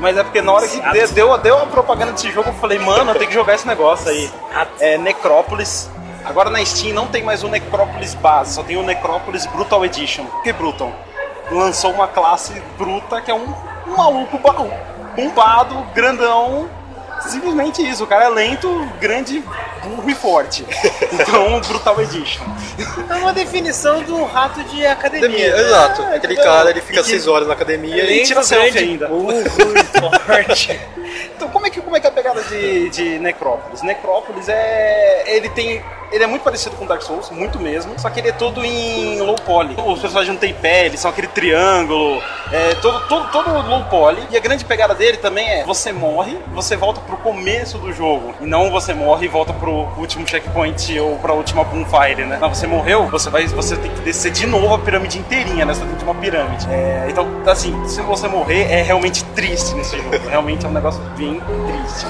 Speaker 3: Mas é porque na hora que
Speaker 1: Exato.
Speaker 3: de- deu, deu a propaganda desse jogo, eu falei, mano, eu tenho que jogar esse negócio aí. É Necrópolis. Agora na Steam não tem mais o Necrópolis base, só tem o Necrópolis Brutal Edition. Por que Brutal? Lançou uma classe bruta que é um, um maluco ba- bombado, grandão. Simplesmente isso, o cara é lento, grande, burro e forte. Então, Brutal Edition.
Speaker 1: É uma definição do rato de academia.
Speaker 2: Academia,
Speaker 1: né?
Speaker 2: exato.
Speaker 3: É,
Speaker 2: Aquele cara, ele fica 6 horas na academia
Speaker 3: Ele
Speaker 2: e
Speaker 3: tira selfie ainda.
Speaker 1: burro e forte.
Speaker 3: Então, como é que, como é, que é a pegada de, de Necrópolis? Necrópolis é. Ele tem. Ele é muito parecido com Dark Souls, muito mesmo, só que ele é todo em low poly. Os personagens não têm pele, são aquele triângulo, é todo, todo, todo low poly. E a grande pegada dele também é: você morre, você volta pro começo do jogo, e não você morre e volta pro último checkpoint ou pra última bonfire, né? Não, você morreu, você vai, você tem que descer de novo a pirâmide inteirinha nessa última pirâmide. É, então, assim, se você morrer, é realmente triste nesse jogo. Realmente é um negócio bem triste.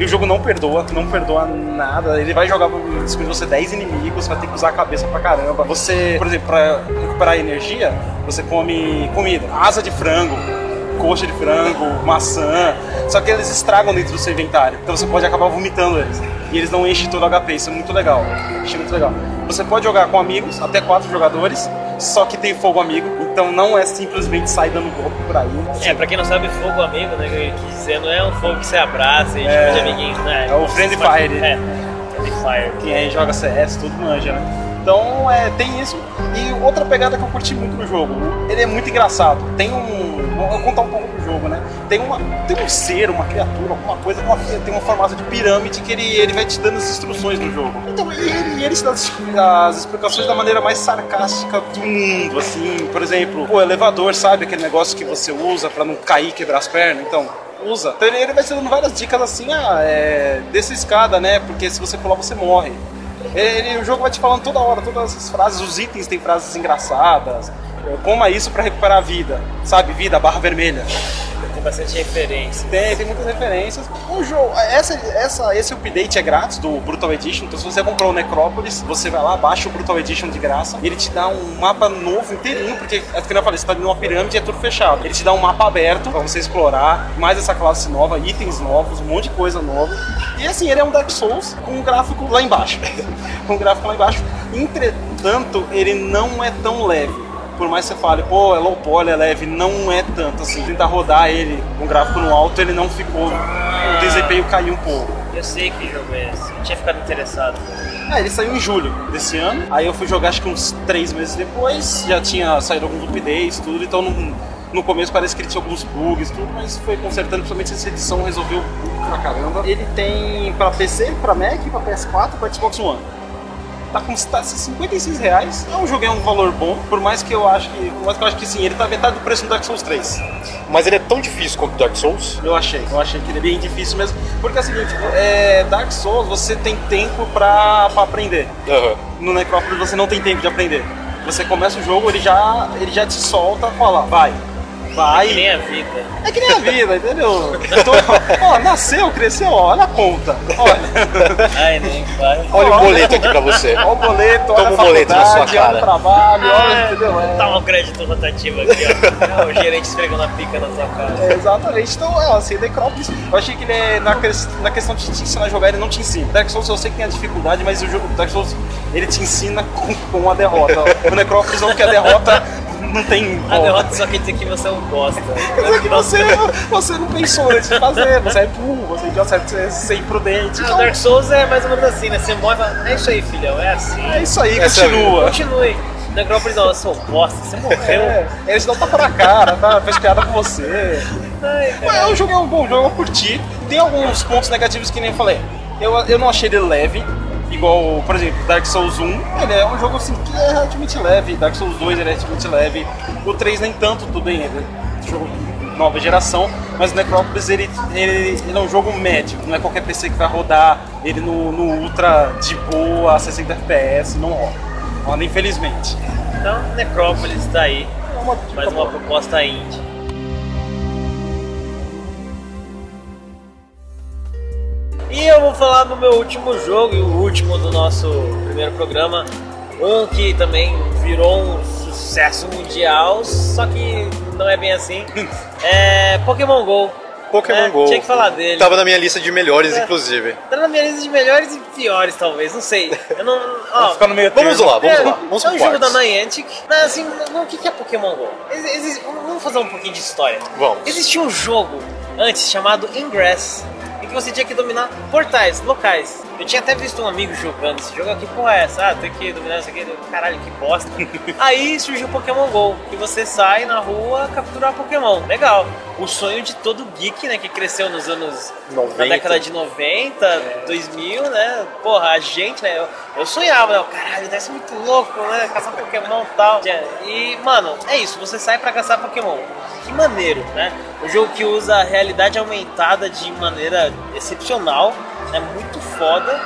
Speaker 3: E o jogo não perdoa, não perdoa nada. Ele vai jogar com você 10 inimigos, vai ter que usar a cabeça pra caramba. Você, por exemplo, pra recuperar energia, você come comida, asa de frango, coxa de frango, maçã. Só que eles estragam dentro do seu inventário. Então você pode acabar vomitando eles. E eles não enchem todo o HP. Isso é muito legal. Achei muito legal. Você pode jogar com amigos, até quatro jogadores, só que tem fogo amigo. Então não é simplesmente sair dando golpe por aí.
Speaker 1: É, pra quem não sabe, fogo amigo, né? Que não é um fogo que você abraça e
Speaker 3: É.
Speaker 1: chama de amiguinho, né?
Speaker 3: É o Friendly Fire.
Speaker 1: É, Friendly Fire.
Speaker 3: Quem aí joga CS, tudo manja, né? Então, é, tem isso. E outra pegada que eu curti muito no jogo, ele é muito engraçado. Tem um. Vou contar um pouco do jogo, né? Tem, uma, tem um ser, uma criatura, alguma coisa, uma, tem um formato de pirâmide que ele, ele vai te dando as instruções no jogo. Então, e ele, ele te dá as, as explicações da maneira mais sarcástica do mundo, assim. Por exemplo, o elevador, sabe? Aquele negócio que você usa pra não cair e quebrar as pernas. Então, usa. Então ele, vai te dando várias dicas assim, ah, é, desça a escada, né? Porque se você pular, você morre. Ele, o jogo vai te falando toda hora, todas essas frases, os itens têm frases engraçadas. Coma isso pra recuperar a vida, sabe? Vida, barra vermelha.
Speaker 1: Tem bastante referência.
Speaker 3: Tem, tem muitas referências. O jogo, essa, essa, esse update é grátis do Brutal Edition, então se você comprou o Necrópolis, você vai lá, baixa o Brutal Edition de graça, ele te dá um mapa novo inteirinho, porque, é que eu falei, você tá numa pirâmide e é tudo fechado. Ele te dá um mapa aberto pra você explorar, mais essa classe nova, itens novos, um monte de coisa nova. E assim, ele é um Dark Souls com um gráfico lá embaixo. com um gráfico lá embaixo. Entretanto, ele não é tão leve por mais que você fale, pô, é low poly, é leve, não é tanto assim. Tentar rodar ele com gráfico no alto, ele não ficou. O desempenho caiu um pouco.
Speaker 1: Eu sei que jogo é esse. Eu tinha ficado interessado.
Speaker 3: Ah, ele saiu em julho desse ano. Aí eu fui jogar acho que uns três meses depois. Já tinha saído alguns updates, tudo. Então no, no começo parece que ele tinha alguns bugs, tudo, mas foi consertando. Principalmente essa edição resolveu pra caramba. Ele tem pra PC, pra Mac, pra PS4, pra Xbox One. Tá com tá 56 reais. É um jogo, é um valor bom. Por mais que eu acho que. Por mais que eu acho que sim, ele tá metade do preço do Dark Souls 3.
Speaker 2: Mas ele é tão difícil quanto o Dark Souls?
Speaker 3: Eu achei, eu achei que ele é bem difícil mesmo. Porque é o seguinte, é, Dark Souls você tem tempo pra, pra aprender.
Speaker 2: Aham.
Speaker 3: No Necrópolis você não tem tempo de aprender. Você começa o jogo, ele já, ele já te solta fala, vai. Vai.
Speaker 1: Que nem a vida.
Speaker 3: É que nem a vida, entendeu? Então, ó, nasceu, cresceu, ó, olha a conta. Olha.
Speaker 1: Ai, nem vai.
Speaker 2: Olha o boleto aqui pra você.
Speaker 3: Olha o boleto,
Speaker 2: Toma
Speaker 3: olha a
Speaker 2: boleto na sua
Speaker 3: faculdade, olha
Speaker 2: cara.
Speaker 3: o trabalho, olha, entendeu? É.
Speaker 1: Tá um crédito rotativo aqui, ó. É o gerente esfregando a pica na sua cara.
Speaker 3: É, exatamente. Então, é, assim, Necrópolis, eu achei que ele é, na, na questão de te ensinar a jogar, ele não te ensina. Dark Souls eu sei que tem a dificuldade, mas o jogo Dark Souls, ele te ensina com, com a derrota. O Necrópolis não, a derrota não tem
Speaker 1: A derrota só quer dizer que você é um bosta.
Speaker 3: Quer dizer que você, você não pensou antes de fazer, você é burro, você é idiota, você é ser imprudente.
Speaker 1: Ah,
Speaker 3: Então,
Speaker 1: o Dark Souls é mais ou menos assim, né? Você morre e fala, é isso aí, filhão, é assim.
Speaker 3: é isso aí,
Speaker 2: é
Speaker 3: continua.
Speaker 1: Continue. Necrópolis não, eu sou um bosta, você morreu.
Speaker 3: É, eles dão tapa na cara, tá? fez piada com você.
Speaker 1: Ai,
Speaker 3: Mas eu joguei um bom jogo, eu curti. Tem alguns pontos negativos que nem eu falei. Eu, eu não achei ele leve, igual, por exemplo, Dark Souls 1. Ele é um jogo assim que é relativamente leve. Dark Souls 2 ele é relativamente leve. O 3 nem tanto, tudo bem. Ele é jogo de nova geração. Mas o Necropolis ele, ele, ele é um jogo médio. Não é qualquer PC que vai rodar ele no, no Ultra de boa, a 60 FPS. Não rola. Infelizmente.
Speaker 1: Então, Necrópolis tá aí.
Speaker 3: É uma
Speaker 1: Mais uma proposta indie. E eu vou falar do meu último jogo e o último do nosso primeiro programa. Um que também virou um sucesso mundial, só que não é bem assim. É Pokémon GO.
Speaker 2: Pokémon
Speaker 1: É,
Speaker 2: GO.
Speaker 1: tinha que falar dele.
Speaker 2: Tava na minha lista de melhores,
Speaker 1: É.
Speaker 2: inclusive.
Speaker 1: Tá na minha lista de melhores e piores, talvez, não sei. Eu não. Ó,
Speaker 3: Vou ficar no meio
Speaker 2: Vamos lá, vamos
Speaker 1: é,
Speaker 2: lá. Vamos
Speaker 1: é um jogo da. Niantic. Mas assim, não, o que é Pokémon GO? Ex- existe- vamos fazer um pouquinho de história.
Speaker 2: Vamos.
Speaker 1: Existia um jogo antes chamado Ingress, que você tinha que dominar portais locais. Eu tinha até visto um amigo jogando esse jogo aqui, porra é essa? Ah, tem que dominar isso aqui, caralho, que bosta. Aí surgiu o Pokémon GO, que você sai na rua capturar Pokémon. Legal. O sonho de todo geek, né, que cresceu nos anos...
Speaker 2: 90.
Speaker 1: Na década de 90, 2000, né? Porra, a gente, né? Eu, eu sonhava, né? Caralho, deve ser muito louco, né? Caçar Pokémon e tal. E, mano, é isso. Você sai pra caçar Pokémon. Que maneiro, né? Um jogo que usa a realidade aumentada de maneira excepcional. É muito foda.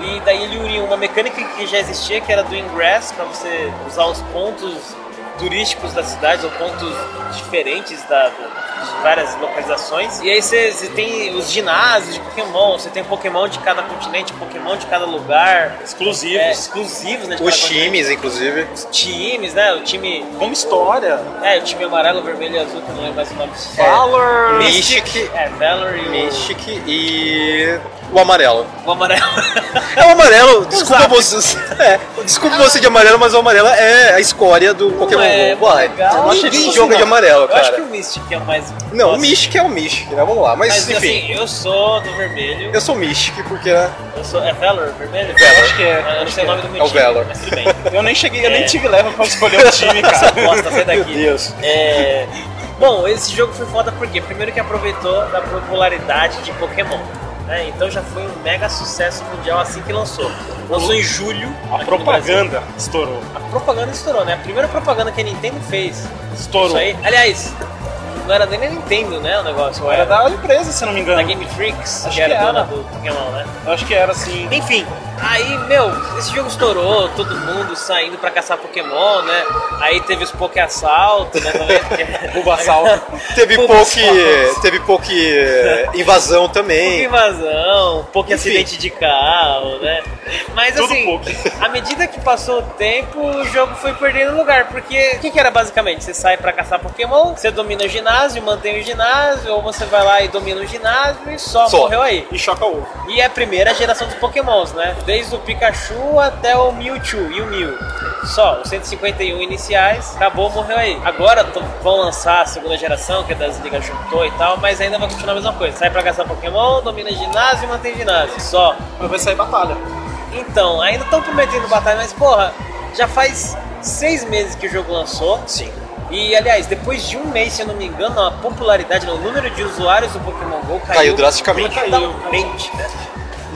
Speaker 1: E daí ele uniu uma mecânica que já existia, que era do Ingress, pra você usar os pontos turísticos da cidade, ou pontos diferentes da, da- várias localizações. E aí você, você tem os ginásios de Pokémon, você tem Pokémon de cada continente, Pokémon de cada lugar.
Speaker 3: Exclusivos.
Speaker 1: É, exclusivos, né? de
Speaker 2: Os
Speaker 1: cada continente.
Speaker 2: times, inclusive.
Speaker 1: Os times, né? O time.
Speaker 3: Como história.
Speaker 1: É, o time amarelo, vermelho e azul, que eu não lembro mais o nome.
Speaker 3: Valor.
Speaker 2: Mystic,
Speaker 1: É, Valor e o-
Speaker 2: Mystic e o amarelo.
Speaker 1: o amarelo.
Speaker 2: É o amarelo, desculpa
Speaker 1: Zapdos.
Speaker 2: você. É, desculpa você de amarelo, mas o amarelo é a escória do Pokémon
Speaker 1: é
Speaker 2: Go.
Speaker 3: Eu achei
Speaker 2: Ninguém
Speaker 3: que
Speaker 2: joga de amarelo,
Speaker 1: Eu acho que
Speaker 2: cara.
Speaker 1: o Mystic é o mais.
Speaker 2: Não, o
Speaker 1: Nossa.
Speaker 2: Mystic é o Mystic, né? Vamos lá. Mas,
Speaker 1: Mas
Speaker 2: enfim,
Speaker 1: assim, eu sou do vermelho.
Speaker 2: eu sou Mystic porque né,
Speaker 1: Eu sou. É Valor, vermelho?
Speaker 2: Valor.
Speaker 3: Acho que é,
Speaker 1: Eu não sei o
Speaker 3: que
Speaker 1: nome do meu
Speaker 2: É o
Speaker 1: time,
Speaker 2: Valor.
Speaker 1: mas tudo bem.
Speaker 3: Eu nem cheguei, eu
Speaker 1: É.
Speaker 3: nem tive leva pra escolher o time,
Speaker 1: Essa
Speaker 3: cara.
Speaker 1: bosta, sai daqui.
Speaker 2: Meu Deus.
Speaker 1: É, Bom, esse jogo foi foda porque primeiro que aproveitou da popularidade de Pokémon. né? Então já foi um mega sucesso mundial assim que lançou. Lançou em julho.
Speaker 3: A propaganda estourou.
Speaker 1: A propaganda estourou, né? A primeira propaganda que a Nintendo fez.
Speaker 3: Estourou.
Speaker 1: Isso aí. Aliás, não era nem Nintendo, né? O negócio.
Speaker 3: Era da empresa, se não me engano.
Speaker 1: da Game Freaks,
Speaker 3: Acho
Speaker 1: que era
Speaker 3: que
Speaker 1: dona
Speaker 3: era.
Speaker 1: do Pokémon, né?
Speaker 3: Eu acho que era assim.
Speaker 1: Enfim, aí, meu, esse jogo estourou, todo mundo saindo pra caçar Pokémon, né? Aí teve os Poké Assalto, né? que-
Speaker 3: Bulbasaur.
Speaker 2: Teve
Speaker 1: salto.
Speaker 2: teve pouco invasão
Speaker 1: Pouca
Speaker 2: também.
Speaker 1: invasão, pouco
Speaker 2: Enfim.
Speaker 1: acidente de carro, né? Mas
Speaker 3: Tudo
Speaker 1: assim,
Speaker 3: pouco.
Speaker 1: à medida que passou o tempo, o jogo foi perdendo lugar. Porque o que, que era basicamente? Você sai pra caçar Pokémon, você domina o ginásio, mantém o ginásio, ou você vai lá e domina o ginásio e só,
Speaker 2: Só.
Speaker 1: morreu aí.
Speaker 3: E choca o ovo.
Speaker 1: E é a primeira geração dos Pokémons, né? Desde o Pikachu até o Mewtwo e o Mew. Só, os 151 iniciais, acabou, morreu aí. Agora vão lançar a segunda geração, que é das Ligas Juntou e tal, mas ainda vai continuar a mesma coisa. Sai pra caçar Pokémon, domina ginásio e mantém ginásio. Só.
Speaker 3: Mas vai sair batalha.
Speaker 1: Então, ainda estão prometendo batalha, mas porra, já faz seis meses que o jogo lançou.
Speaker 2: Sim.
Speaker 1: E aliás, depois de um mês, se eu não me engano, a popularidade, o número de usuários do Pokémon GO caiu,
Speaker 2: Caiu drasticamente.
Speaker 1: brutalmente, né?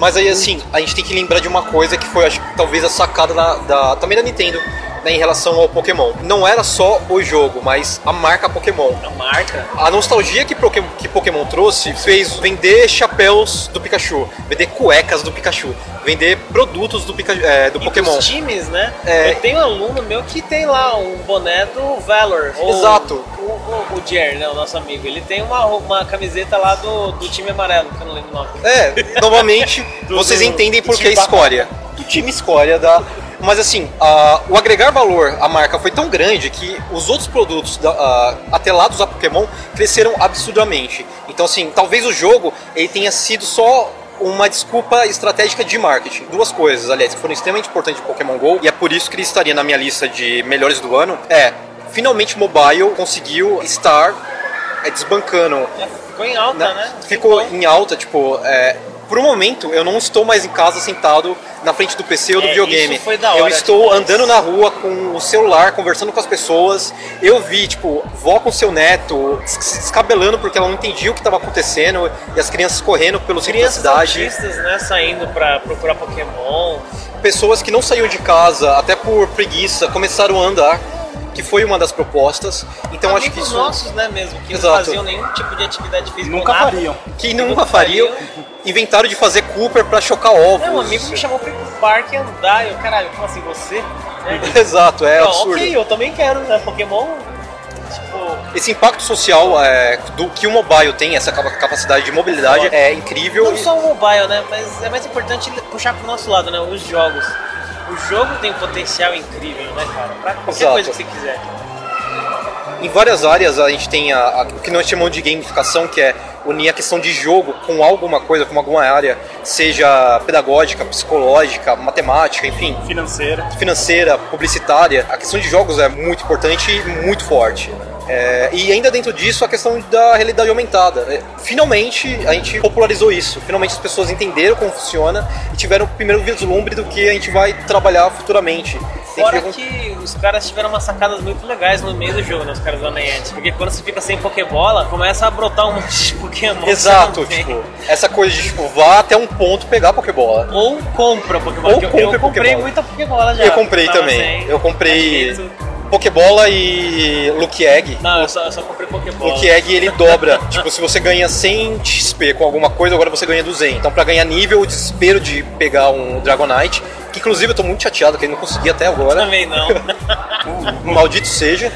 Speaker 2: Mas aí, assim, a gente tem que lembrar de uma coisa que foi, acho talvez a sacada da, da- também da Nintendo, né, em relação ao Pokémon. Não era só o jogo, mas a marca Pokémon.
Speaker 1: A marca.
Speaker 2: A nostalgia que, Poké- que Pokémon trouxe fez vender chapéus do Pikachu, vender cuecas do Pikachu, vender produtos do, Pika, é, do
Speaker 1: E
Speaker 2: Pokémon.
Speaker 1: dos times, né?
Speaker 2: É.
Speaker 1: Eu tenho um aluno meu que tem lá um boné do Valor.
Speaker 2: Exato.
Speaker 1: O, o, o Jer, né? O nosso amigo. Ele tem uma, uma camiseta lá do, do time amarelo, que eu não lembro o nome.
Speaker 2: É, novamente,
Speaker 3: Do-
Speaker 2: vocês
Speaker 3: do-
Speaker 2: entendem por que escória. Do time escória da. Mas assim, a- o agregar valor à marca foi tão grande que os outros produtos da, a- atrelados a Pokémon cresceram absurdamente. Então assim, talvez o jogo ele tenha sido só uma desculpa estratégica de marketing. Duas coisas, aliás, que foram extremamente importantes de Pokémon GO, e é por isso que ele estaria na minha lista de melhores do ano, é, finalmente mobile conseguiu estar é, desbancando
Speaker 1: ficou em alta,
Speaker 2: né?
Speaker 1: né?
Speaker 2: Ficou em alta, tipo, é, por um momento eu não estou mais em casa sentado na frente do PC ou do
Speaker 1: É,
Speaker 2: videogame.
Speaker 1: isso foi da
Speaker 2: eu
Speaker 1: hora
Speaker 2: estou
Speaker 1: demais.
Speaker 2: andando na rua com o celular, conversando com as pessoas. Eu vi, tipo, vó com seu neto se descabelando porque ela não entendia o que estava acontecendo e as crianças correndo pelo centro da
Speaker 1: Crianças
Speaker 2: cidade.
Speaker 1: autistas, né? Saindo pra procurar Pokémon.
Speaker 2: Pessoas que não saíam de casa, até por preguiça, começaram a andar, que foi uma das propostas. Então acho que isso.
Speaker 1: nossos, né, mesmo, que
Speaker 2: Exato.
Speaker 1: não faziam nenhum tipo de atividade física.
Speaker 3: Nunca
Speaker 1: nada.
Speaker 3: fariam.
Speaker 2: Que nunca fariam, inventaram de fazer Cooper pra chocar ovos.
Speaker 1: É, um amigo me chamou pra ir pro parque andar. Eu, caralho, como assim, você? Né?
Speaker 2: Exato, é
Speaker 1: Não,
Speaker 2: absurdo.
Speaker 1: ok, eu também quero, né? Pokémon, tipo,
Speaker 2: Esse impacto social é, do que o mobile tem, essa capa- capacidade de mobilidade, é incrível.
Speaker 1: não
Speaker 2: e-
Speaker 1: só o mobile, né? Mas é mais importante puxar pro nosso lado, né? Os jogos. O jogo tem um potencial incrível, né, cara? Pra qualquer
Speaker 2: Exato.
Speaker 1: coisa que você quiser.
Speaker 2: Em várias áreas a gente tem a, a- o que nós chamamos de gamificação, que é unir a questão de jogo com alguma coisa, com alguma área, seja pedagógica, psicológica, matemática, enfim,
Speaker 3: Financeira.
Speaker 2: financeira, publicitária. A questão de jogos é muito importante e muito forte. É, e ainda dentro disso a questão da realidade aumentada. É, finalmente a gente popularizou isso. Finalmente as pessoas entenderam como funciona e tiveram o primeiro vislumbre do que a gente vai trabalhar futuramente.
Speaker 1: Fora
Speaker 2: que-
Speaker 1: que os caras tiveram umas sacadas muito legais no meio do jogo, né? Os caras da Niantic. Porque quando você fica sem Pokébola, começa a brotar um monte de Pokémon.
Speaker 2: Exato, tipo, essa coisa de tipo, vá até um ponto pegar Pokébola.
Speaker 1: Ou compra Pokébola.
Speaker 2: Ou
Speaker 1: eu-
Speaker 2: compre
Speaker 1: eu comprei
Speaker 2: Pokébola.
Speaker 1: muita Pokébola já.
Speaker 2: Eu comprei também. Eu comprei Pokébola e Lucky Egg.
Speaker 1: Não, eu só, eu só comprei Pokébola.
Speaker 2: Lucky Egg ele dobra. tipo, se você ganha 100 XP com alguma coisa, agora você ganha 200. Então, pra ganhar nível, o desespero de pegar um Dragonite, que inclusive eu tô muito chateado que ele não consegui até agora.
Speaker 1: Também não.
Speaker 2: Maldito seja.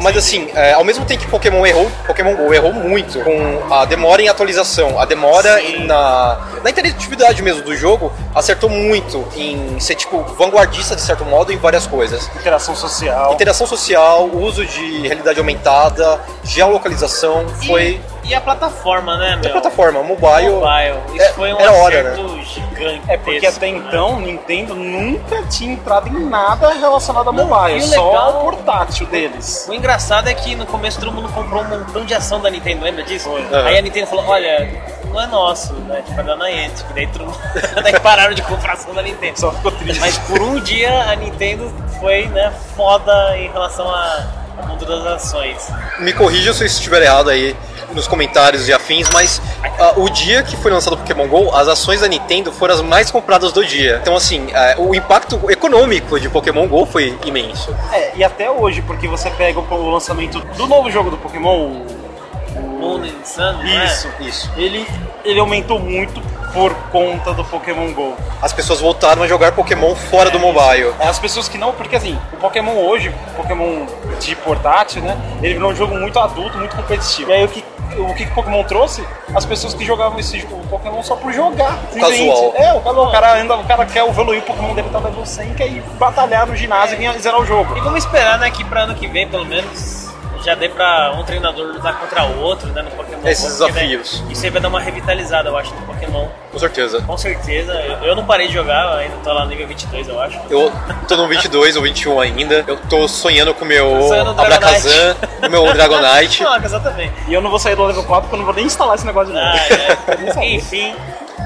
Speaker 2: Mas
Speaker 1: sim.
Speaker 2: assim, é, ao mesmo tempo que Pokémon errou, Pokémon GO errou muito com a demora em atualização, a demora
Speaker 1: Sim.
Speaker 2: na, na interatividade mesmo do jogo, acertou muito em ser tipo vanguardista de certo modo em várias coisas.
Speaker 3: Interação social.
Speaker 2: Interação social, uso de realidade aumentada, geolocalização,
Speaker 1: E-
Speaker 2: foi
Speaker 1: E a plataforma, né, meu?
Speaker 2: a plataforma mobile.
Speaker 1: Mobile. Isso
Speaker 2: é-
Speaker 1: foi um
Speaker 2: era hora,
Speaker 1: acerto gigante.
Speaker 3: É porque até então, Nintendo nunca tinha entrado em nada relacionado a
Speaker 1: Não,
Speaker 3: mobile,
Speaker 1: e o
Speaker 3: só
Speaker 1: legal-
Speaker 3: o portátil deles.
Speaker 1: O engraçado é que no começo todo mundo comprou um montão de ação da Nintendo, lembra disso?
Speaker 2: Aham.
Speaker 1: Aí a Nintendo falou, olha, não é nosso, né? Tipo, é da Niantic. Daí, todo mundo- daí pararam de comprar ação da Nintendo.
Speaker 3: Só ficou triste.
Speaker 1: Mas por um dia a Nintendo foi, né, foda em relação a- mundo das ações.
Speaker 2: Me corrija se eu estiver errado aí nos comentários e afins, mas ah, o dia que foi lançado o Pokémon GO, as ações da Nintendo foram as mais compradas do dia. Então, assim, ah, o impacto econômico de Pokémon GO foi imenso.
Speaker 3: É, e até hoje, porque você pega o lançamento do novo jogo do Pokémon,
Speaker 1: And Sun, é?
Speaker 3: isso,
Speaker 2: Isso.
Speaker 3: ele, ele aumentou muito por conta do Pokémon GO.
Speaker 2: As pessoas voltaram a jogar Pokémon fora do mobile.
Speaker 3: As pessoas que não, porque assim, o Pokémon hoje, Pokémon de portátil, né? Ele virou um jogo muito adulto, muito competitivo. E aí o que o que que Pokémon trouxe? As pessoas que jogavam esse jogo, Pokémon só por jogar.
Speaker 2: casual.
Speaker 3: É, o, casual. o cara anda, o cara quer evoluir o Pokémon dele tá level 100 e quer ir batalhar no ginásio e ganhar- zerar o jogo.
Speaker 1: E vamos esperar, né, que pra ano que vem, pelo menos, já dê pra um treinador lutar contra outro, né, no Pokémon.
Speaker 2: Esses
Speaker 1: Go, porque, né,
Speaker 2: desafios.
Speaker 1: Isso aí vai dar uma revitalizada, eu acho, no Pokémon.
Speaker 2: Com certeza.
Speaker 1: Com certeza. Eu, eu não parei de jogar, ainda tô lá no nível 22, eu acho.
Speaker 2: Eu tô no 22 ou 21 ainda. Eu tô sonhando com o meu com o meu Dragonite.
Speaker 1: Não, exatamente.
Speaker 3: E eu não vou sair do level 4 porque eu não vou nem instalar esse negócio de novo.
Speaker 1: Ah, é. Enfim,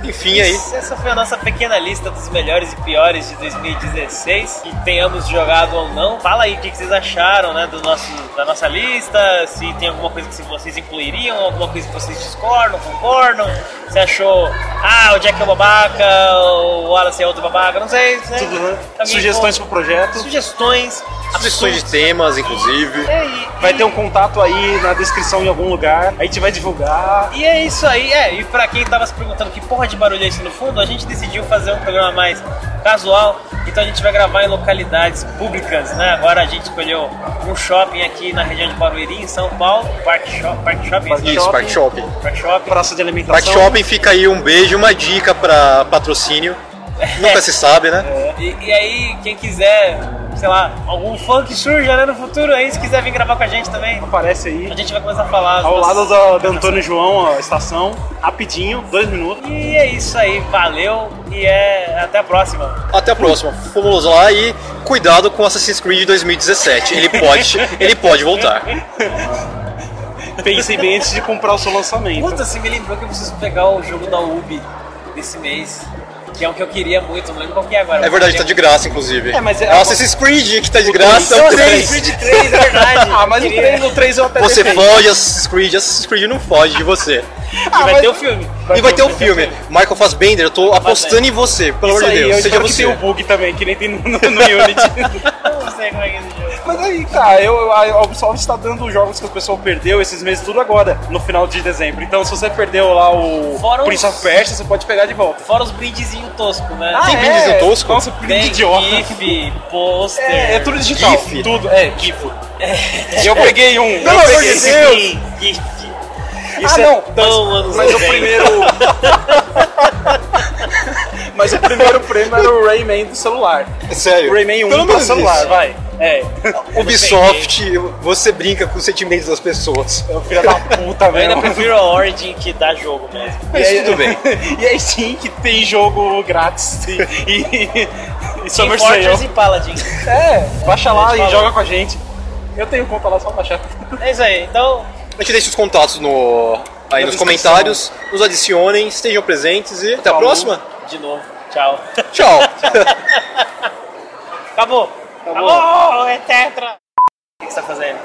Speaker 2: Enfim, aí.
Speaker 1: essa foi a nossa pequena lista dos melhores e piores de 2016. Que tenhamos jogado ou não. Fala aí o que que vocês acharam né, do nosso, da nossa lista. Se tem alguma coisa que vocês incluiriam, alguma coisa que vocês discordam, concordam. Você achou, ah, o Jack é um babaca, o Wallace é outro babaca, não sei. né?
Speaker 3: Tudo, né? Sugestões
Speaker 1: com-
Speaker 3: pro projeto.
Speaker 1: Sugestões.
Speaker 2: Sugestões de temas, inclusive.
Speaker 1: É, e-
Speaker 3: Vai ter um contato aí na descrição em algum lugar. A gente vai divulgar.
Speaker 1: E é isso aí, é, e pra quem tava se perguntando que porra de barulho é esse no fundo, a gente decidiu fazer um programa mais casual, então a gente vai gravar em localidades públicas, né? Agora a gente escolheu um shopping aqui na região de Barueri, em São Paulo, Park Shop, Park Shopping,
Speaker 3: Park
Speaker 2: Isso,
Speaker 3: Shopping.
Speaker 2: Park Shopping.
Speaker 1: Park Shopping.
Speaker 3: Praça de alimentação.
Speaker 2: Park Shopping fica aí um beijo, uma dica pra patrocínio. Nunca se sabe, né?
Speaker 1: E, e aí, quem quiser, sei lá, algum fã que surja né, no futuro aí, se quiser vir gravar com a gente também,
Speaker 3: Aparece aí.
Speaker 1: a gente vai começar a falar.
Speaker 3: Ao
Speaker 1: nossas-
Speaker 3: lado da, da Antônio João, ó, estação. Rapidinho, dois minutos.
Speaker 1: E é isso aí, valeu e é até a próxima.
Speaker 2: Até a próxima. Fomos lá e cuidado com Assassin's Creed 2017. Ele pode, ele pode voltar.
Speaker 3: Pensei bem antes de comprar o seu lançamento.
Speaker 1: Puta, você me lembrou que eu preciso pegar o jogo da Ubi desse mês. Que é um que eu queria muito, não lembro qual que é agora.
Speaker 2: É verdade, tá de graça, inclusive.
Speaker 3: É, mas é-
Speaker 2: Assassin's Creed que tá de graça, é o
Speaker 1: Não,
Speaker 2: 3.
Speaker 1: Creed 3, é verdade.
Speaker 3: Ah, mas o
Speaker 1: Queria-
Speaker 3: 3, o 3 eu até
Speaker 2: Você
Speaker 3: defendo.
Speaker 2: foge Assassin's Creed, Assassin's Creed não foge de você.
Speaker 1: E vai
Speaker 3: mas-
Speaker 1: ter o filme.
Speaker 2: e vai ter o filme. Michael Fassbender, eu tô apostando em você, pelo amor de
Speaker 3: aí,
Speaker 2: Deus.
Speaker 3: eu
Speaker 2: Seja você.
Speaker 3: o bug também, que nem tem no, no- no Unity.
Speaker 1: Eu não sei como é que é esse jogo.
Speaker 3: Mas aí, cara, eu, a Ubisoft está dando os jogos que o pessoal perdeu esses meses tudo agora, no final de dezembro. Então, se você perdeu lá o
Speaker 1: Fora os-
Speaker 3: Prince of Persia, você pode pegar de volta.
Speaker 1: Fora os brindezinhos toscos, né?
Speaker 2: Tem brindezinho tosco?
Speaker 3: Nossa, brinde
Speaker 1: Tem
Speaker 3: idiota.
Speaker 1: GIF, pôster.
Speaker 3: É, é tudo digital.
Speaker 2: GIF.
Speaker 3: Tudo, é, GIF. E eu peguei um.
Speaker 2: Pelo
Speaker 3: eu
Speaker 2: amor
Speaker 3: peguei
Speaker 2: de
Speaker 3: esse
Speaker 2: Deus!
Speaker 1: GIF.
Speaker 3: Isso
Speaker 2: Ah,
Speaker 3: é,
Speaker 2: não,
Speaker 1: Tão anos
Speaker 3: Mas o
Speaker 1: 90.
Speaker 3: primeiro. Mas o primeiro prêmio era o Rayman do celular.
Speaker 2: É Sério.
Speaker 3: O Rayman 1
Speaker 2: Pelo
Speaker 3: para
Speaker 2: menos
Speaker 3: celular,
Speaker 2: isso.
Speaker 3: vai. É.
Speaker 2: Ubisoft, você brinca com os sentimentos das pessoas.
Speaker 3: É o filho da puta,
Speaker 1: Eu ainda
Speaker 3: velho.
Speaker 1: prefiro a Origin que dá jogo mesmo.
Speaker 2: Mas tudo bem.
Speaker 3: e aí sim que tem jogo grátis e, e, e Summer
Speaker 1: Fortress e Paladin.
Speaker 3: É, baixa lá e
Speaker 1: falou.
Speaker 3: joga com a gente. Eu tenho conta lá, só baixar.
Speaker 1: É isso aí. Então,
Speaker 2: A gente deixa os contatos no, aí
Speaker 3: Na
Speaker 2: nos
Speaker 3: descrição.
Speaker 2: comentários, nos adicionem, estejam presentes e até a próxima.
Speaker 1: de novo, tchau.
Speaker 2: Tchau.
Speaker 1: Acabou.
Speaker 3: Acabou.
Speaker 1: Acabou, é tetra. O que você tá fazendo?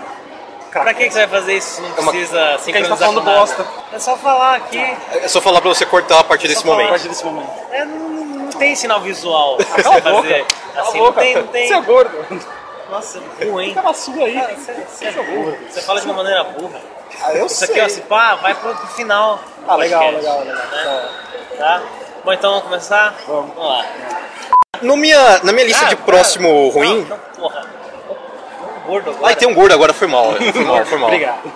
Speaker 3: Cara,
Speaker 1: Pra que que você vai fazer isso? se Não
Speaker 2: uma-
Speaker 1: precisa
Speaker 3: Porque a gente
Speaker 1: sincronizar
Speaker 3: tá falando bosta.
Speaker 1: É só falar aqui.
Speaker 2: É só falar pra você cortar a partir desse
Speaker 1: falar.
Speaker 3: a
Speaker 2: momento.
Speaker 3: partir desse momento.
Speaker 1: É, não, não tem sinal visual pra
Speaker 3: Cala a
Speaker 1: você
Speaker 3: boca.
Speaker 1: fazer. Assim,
Speaker 3: boca.
Speaker 1: não tem, não tem.
Speaker 3: Você é gordo.
Speaker 1: Nossa, hein?
Speaker 3: Fica na sua aí.
Speaker 1: Cara, Você, você é burro. Você fala de uma maneira burra.
Speaker 3: Ah, eu
Speaker 1: Isso
Speaker 3: sei.
Speaker 1: aqui, ó, se pá, vai pro, pro final.
Speaker 3: Ah, legal,
Speaker 1: podcast,
Speaker 3: legal, legal.
Speaker 1: né? Tá? Bom, então vamos começar?
Speaker 3: Vamos.
Speaker 1: lá.
Speaker 2: No minha, na minha lista
Speaker 1: Ah,
Speaker 2: de
Speaker 1: cara,
Speaker 2: próximo ruim,
Speaker 1: Não, não, porra. gordo agora.
Speaker 2: Ai, tem um gordo agora, foi mal. Foi mal, foi mal.
Speaker 3: Obrigado.